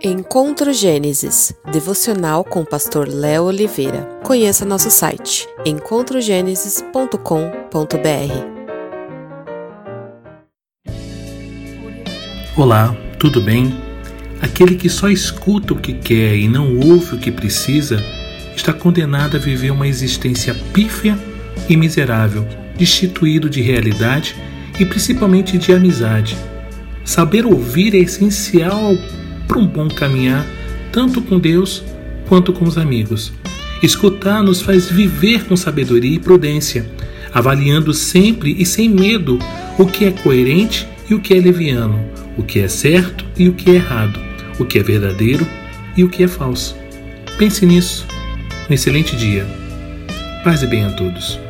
Encontro Gênesis, devocional com o pastor Léo Oliveira. Conheça nosso site encontrogenesis.com.br. Olá, tudo bem? Aquele que só escuta o que quer e não ouve o que precisa está condenado a viver uma existência pífia e miserável, destituído de realidade e principalmente de amizade. Saber ouvir é essencial para um bom caminhar, tanto com Deus quanto com os amigos. Escutar nos faz viver com sabedoria e prudência, avaliando sempre e sem medo o que é coerente e o que é leviano, o que é certo e o que é errado, o que é verdadeiro e o que é falso. Pense nisso. Um excelente dia. Paz e bem a todos.